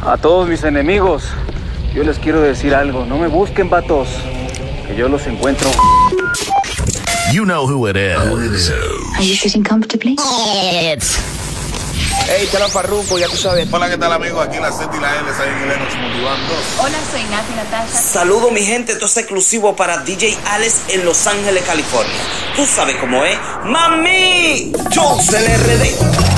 A todos mis enemigos, yo les quiero decir algo. No me busquen, vatos, que yo los encuentro. You know who it is. Are you sitting comfortably? It's... Hey, Chalan Parruco, ya tú sabes. Hola, ¿qué tal, amigos? Aquí la Z y la L, Saben y Lennox motivando. Hola, soy Nati Natasha. Saludo, mi gente. Esto es exclusivo para DJ Alex en Los Ángeles, California. Tú sabes cómo es. ¡Mami! Johnson RD.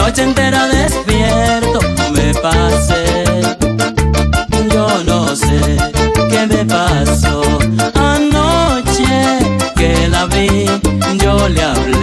noche entera despierto me pasé. Yo no sé qué me pasó anoche que la vi, yo le hablé.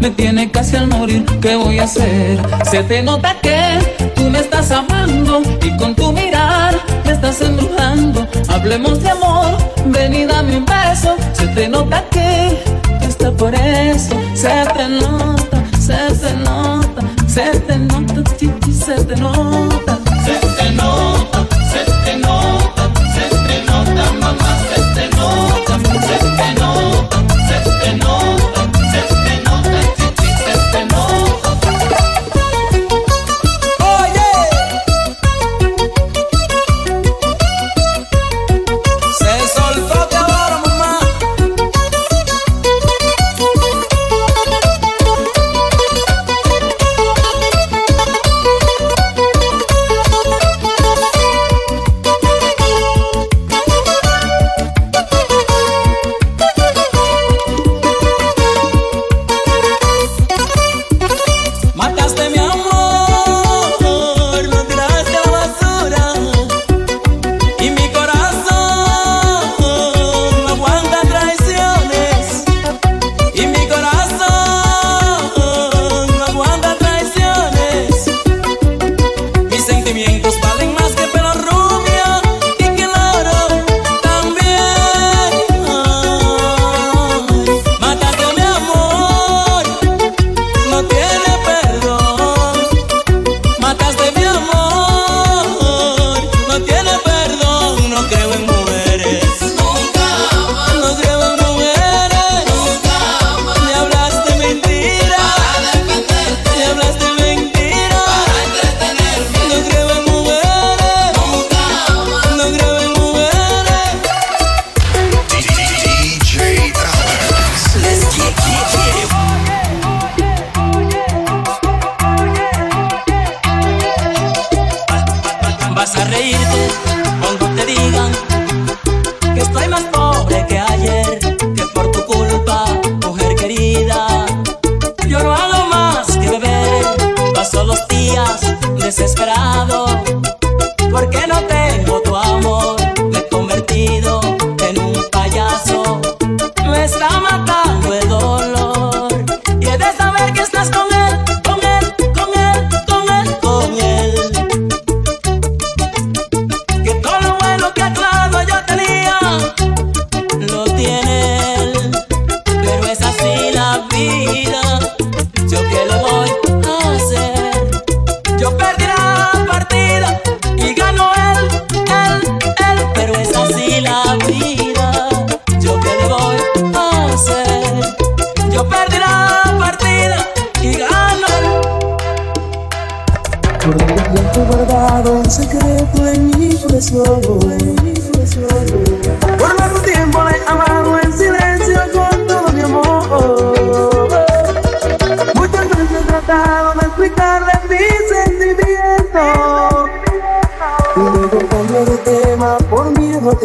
Me tiene casi al morir. ¿Qué voy a hacer? Se te nota que tú me estás amando y con tu mirar me estás embrujando. Hablemos de amor, ven y dame un beso. Se te nota que está por eso. Se te nota, se te nota, se te nota, chichi, se te nota.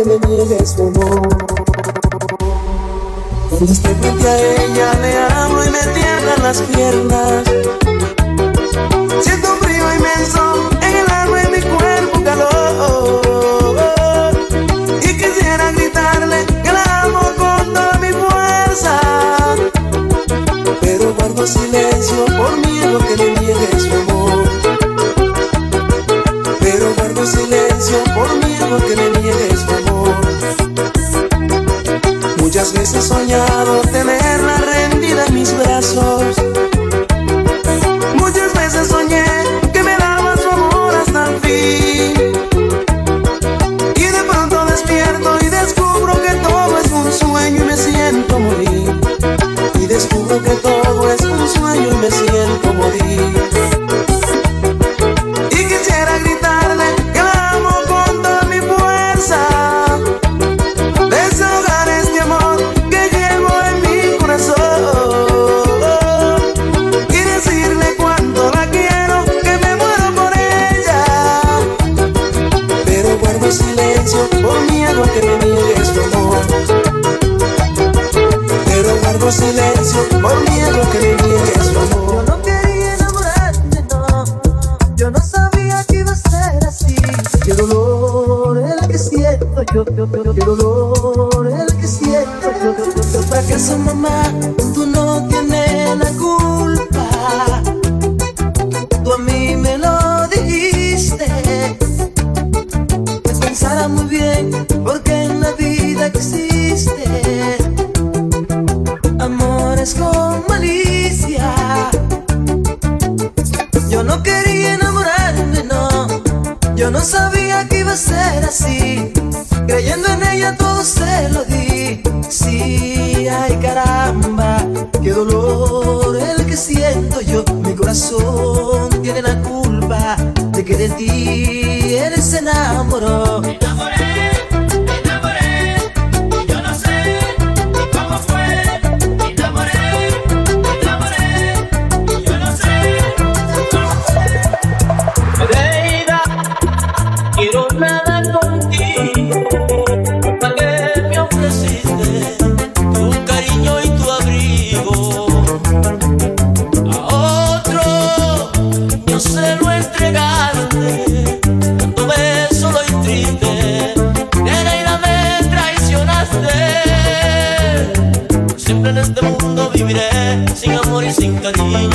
Me niegues tu amor. Cuando estoy frente a ella le hablo y me tiemblan las piernas. Siento un frío inmenso en el alma y mi cuerpo calor. Y quisiera gritarle que la amo con toda mi fuerza. Pero guardo silencio por miedo que me niegue su amor. Pero guardo silencio por miedo que me he soñado tenerla rendida en mis brazos. Silencio por miedo que me amor. Yo no quería enamorarte, no. Yo no sabía que iba a ser así. Qué dolor el que siento yo, yo, yo, yo. Qué dolor el que siento yo, yo, yo, yo. ¿Acaso mamá, tú no tienes de ti él se enamoró. Amor y sin cariño,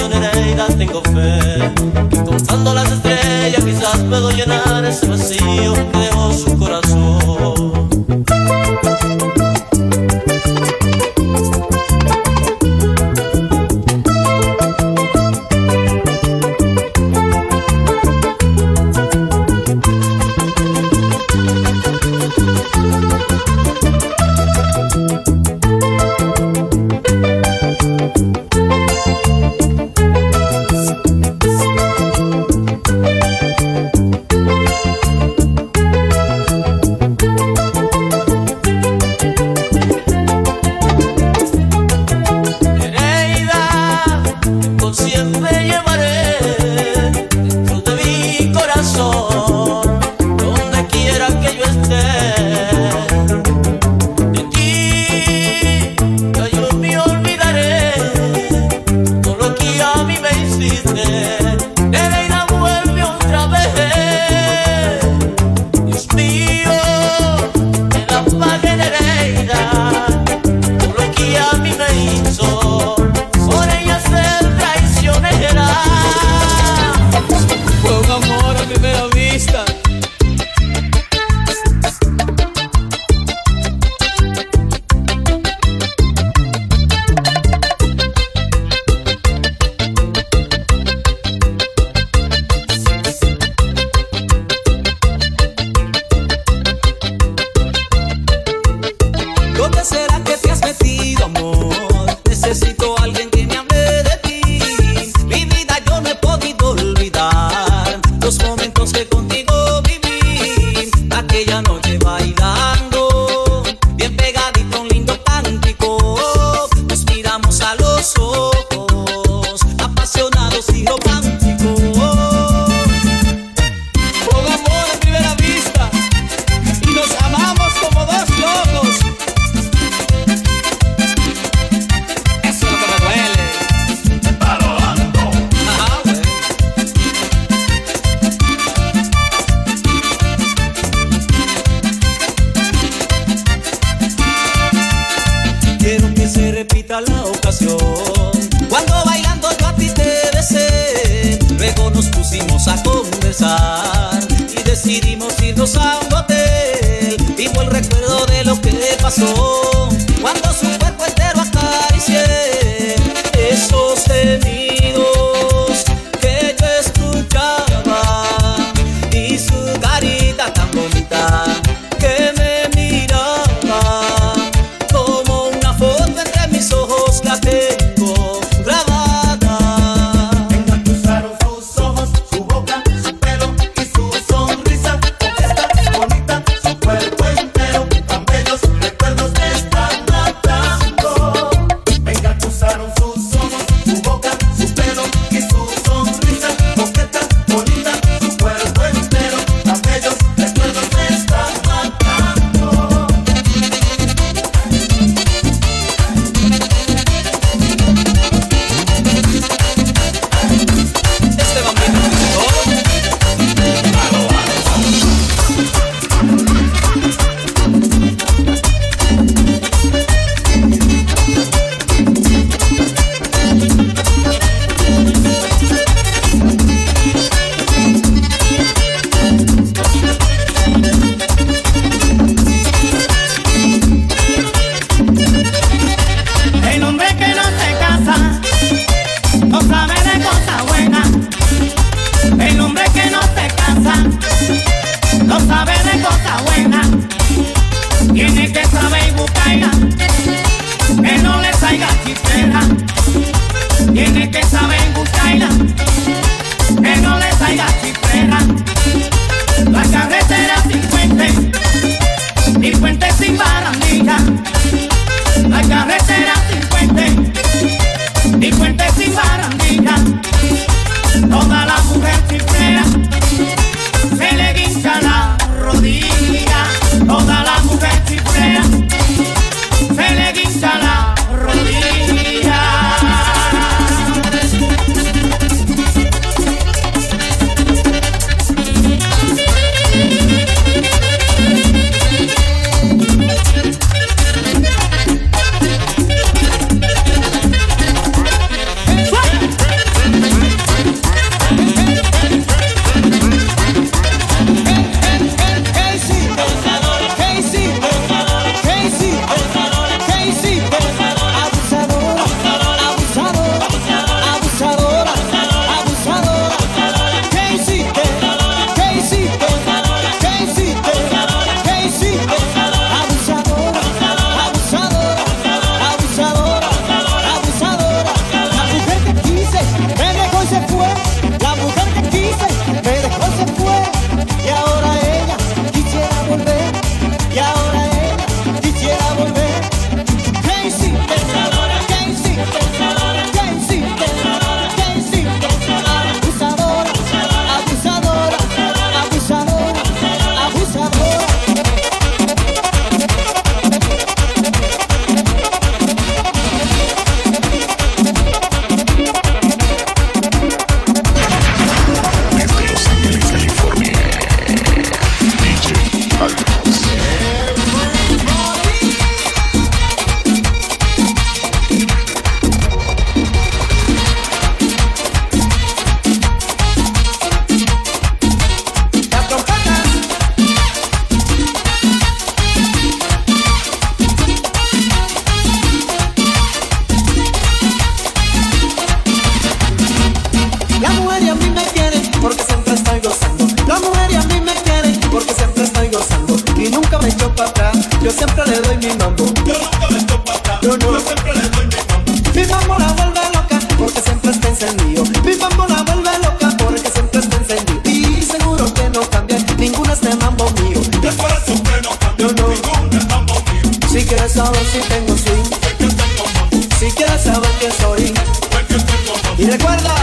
recuerda.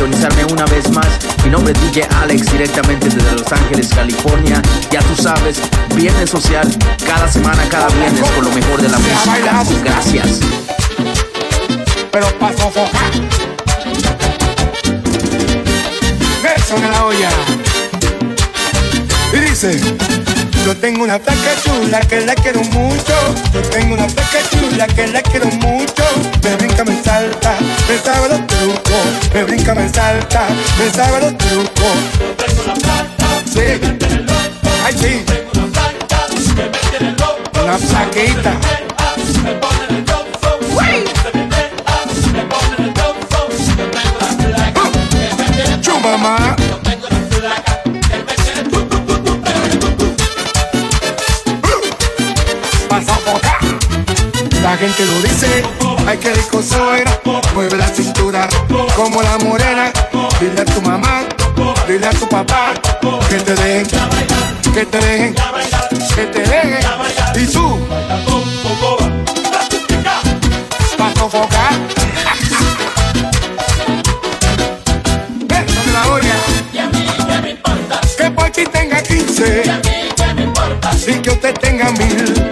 Sintonizarme una vez más. Mi nombre es DJ Alex directamente desde Los Ángeles, California. Ya tú sabes, viernes social, cada semana, cada viernes con lo mejor de la música. Gracias. pero para sofocar. Eso de la olla. Y dice, yo tengo una flaca chula que la quiero mucho. Yo tengo una flaca chula que la quiero mucho. Me brinca, me salta, me sabe los trucos. Me brinca, me salta, me sabe los trucos. Sí. Ay, sí. Una flaquita. Chumama. Pasa La gente lo dice, ay que rico soy, mueve la cintura como la morena, dile a tu mamá, dile a tu papá, que te dejen, que te dejen, que te dejen, y tú, pa' sofocar, eso la olla, que por ti tenga 15, y que usted tenga mil,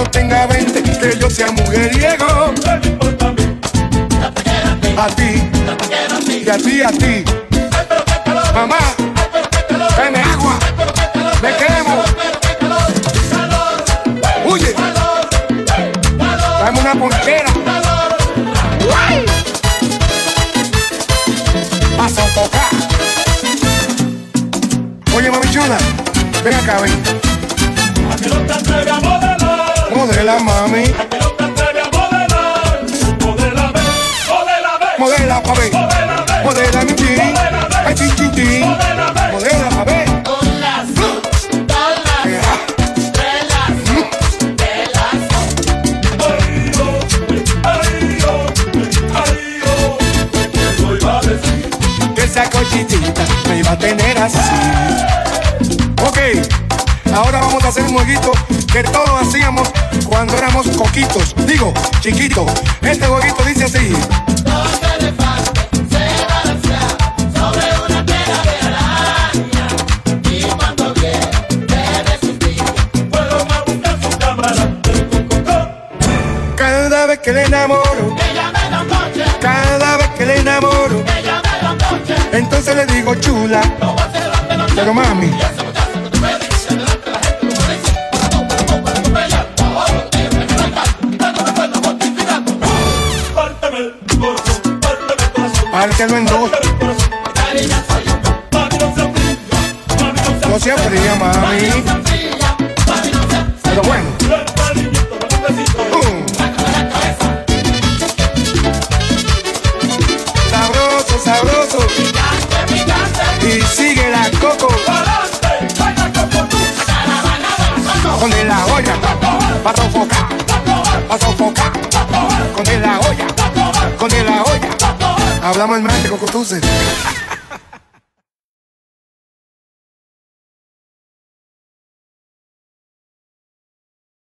Carlos tenga 20, que yo sea mujeriego. A ti, y a ti, a ti. Mamá, Que esa cochitita me iba a tener así. Ok, ahora vamos a hacer un jueguito que todos hacíamos cuando éramos coquitos. Digo, chiquitos. Este jueguito dice así. Cada vez que le enamoro, entonces le digo chula. Pero mami, pártelo en dos. No se fría, mami. Pero bueno. Pa' sofocar. Pa' sofocar. Con de la olla. Con de la olla. Hablamos el mente, cocotuces.